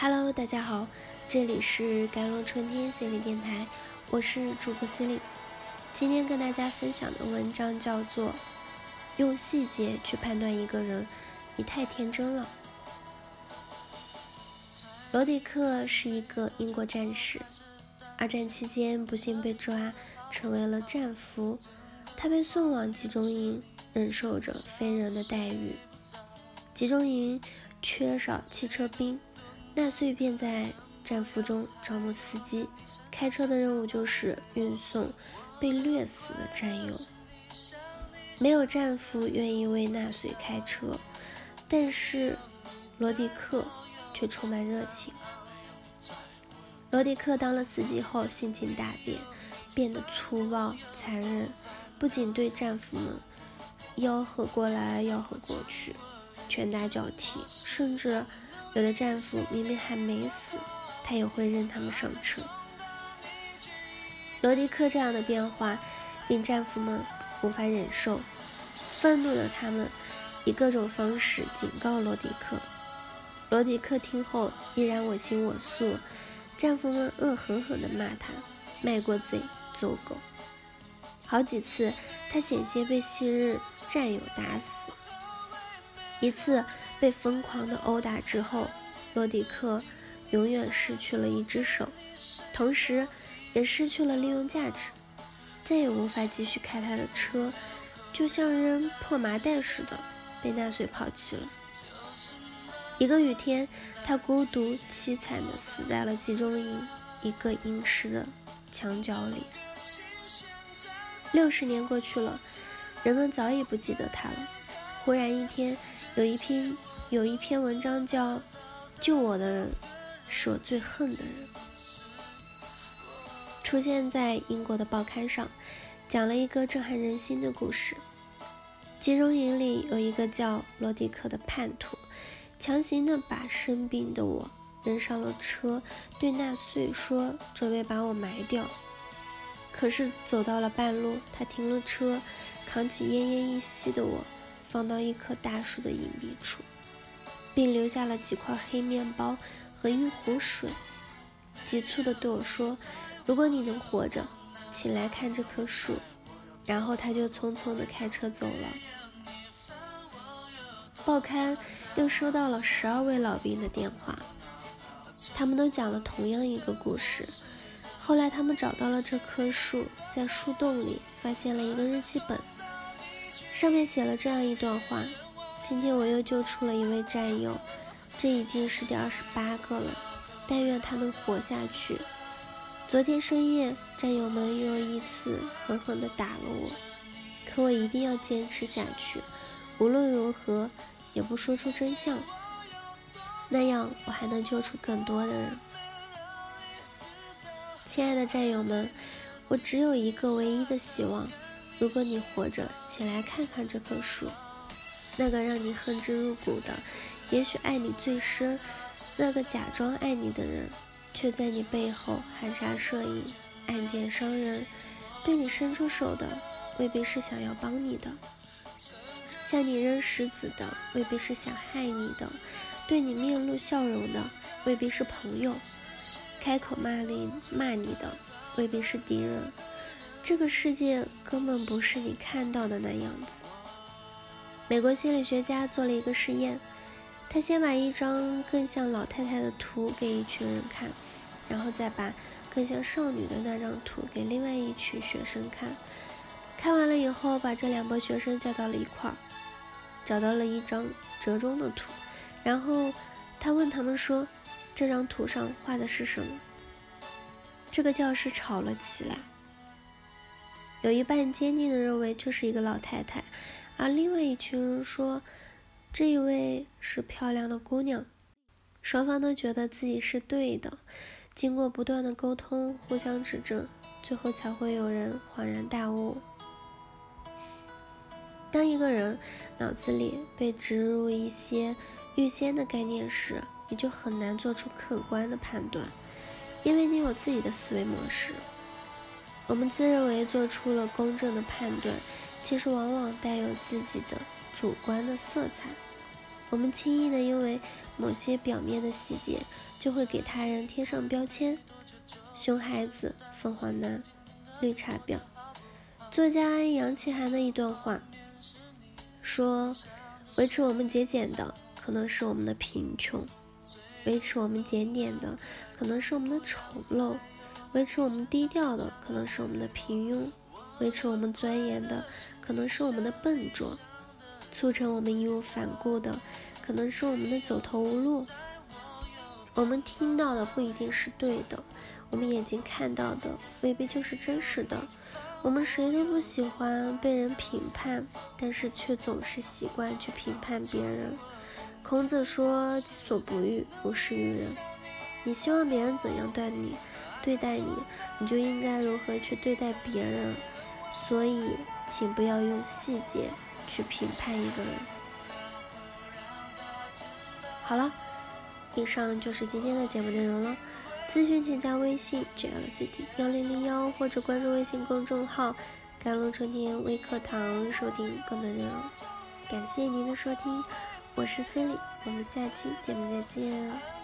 Hello，大家好，这里是甘露春天心理电台，我是主播司令。今天跟大家分享的文章叫做《用细节去判断一个人，你太天真了》。罗迪克是一个英国战士，二战期间不幸被抓，成为了战俘。他被送往集中营，忍受着非人的待遇。集中营缺少汽车兵。纳粹便在战俘中招募司机，开车的任务就是运送被虐死的战友。没有战俘愿意为纳粹开车，但是罗迪克却充满热情。罗迪克当了司机后，性情大变，变得粗暴残忍，不仅对战俘们吆喝过来吆喝过去，拳打脚踢，甚至。有的战俘明明还没死，他也会扔他们上车。罗迪克这样的变化令战俘们无法忍受，愤怒的他们以各种方式警告罗迪克。罗迪克听后依然我行我素，战俘们恶狠狠地骂他卖国贼、走狗。好几次，他险些被昔日战友打死。一次被疯狂的殴打之后，罗迪克永远失去了一只手，同时也失去了利用价值，再也无法继续开他的车，就像扔破麻袋似的被纳粹抛弃了。一个雨天，他孤独凄惨地死在了集中营一个阴湿的墙角里。六十年过去了，人们早已不记得他了。忽然一天。有一篇有一篇文章叫《救我的人是我最恨的人》，出现在英国的报刊上，讲了一个震撼人心的故事。集中营里有一个叫罗迪克的叛徒，强行的把生病的我扔上了车，对纳粹说准备把我埋掉。可是走到了半路，他停了车，扛起奄奄一息的我。放到一棵大树的隐蔽处，并留下了几块黑面包和一壶水，急促地对我说：“如果你能活着，请来看这棵树。”然后他就匆匆地开车走了。报刊又收到了十二位老兵的电话，他们都讲了同样一个故事。后来他们找到了这棵树，在树洞里发现了一个日记本。上面写了这样一段话：今天我又救出了一位战友，这已经是第二十八个了。但愿他能活下去。昨天深夜，战友们又一次狠狠地打了我，可我一定要坚持下去，无论如何也不说出真相，那样我还能救出更多的人。亲爱的战友们，我只有一个唯一的希望。如果你活着，请来看看这棵树。那个让你恨之入骨的，也许爱你最深；那个假装爱你的人，却在你背后含沙射影、暗箭伤人。对你伸出手的，未必是想要帮你的；向你扔石子的，未必是想害你的；对你面露笑容的，未必是朋友；开口骂你骂你的，未必是敌人。这个世界根本不是你看到的那样子。美国心理学家做了一个实验，他先把一张更像老太太的图给一群人看，然后再把更像少女的那张图给另外一群学生看。看完了以后，把这两波学生叫到了一块儿，找到了一张折中的图，然后他问他们说：“这张图上画的是什么？”这个教室吵了起来。有一半坚定地认为这是一个老太太，而另外一群人说这一位是漂亮的姑娘。双方都觉得自己是对的。经过不断的沟通、互相指正，最后才会有人恍然大悟。当一个人脑子里被植入一些预先的概念时，你就很难做出客观的判断，因为你有自己的思维模式。我们自认为做出了公正的判断，其实往往带有自己的主观的色彩。我们轻易的因为某些表面的细节，就会给他人贴上标签：熊孩子、凤凰男、绿茶婊。作家杨奇涵的一段话说：“维持我们节俭的，可能是我们的贫穷；维持我们检点的，可能是我们的丑陋；维持我们低调的，可能是我们的平庸；维持我们钻研的，可能是我们的笨拙；促成我们义无反顾的，可能是我们的走投无路。我们听到的不一定是对的，我们眼睛看到的未必就是真实的。”我们谁都不喜欢被人评判，但是却总是习惯去评判别人。孔子说：“己所不欲，勿施于人。”你希望别人怎样对你，对待你，你就应该如何去对待别人。所以，请不要用细节去评判一个人。好了，以上就是今天的节目内容了。咨询请加微信 j l c t 幺零零幺，或者关注微信公众号“甘露春天微课堂”收听更多内容。感谢您的收听，我是 Cindy，我们下期节目再见。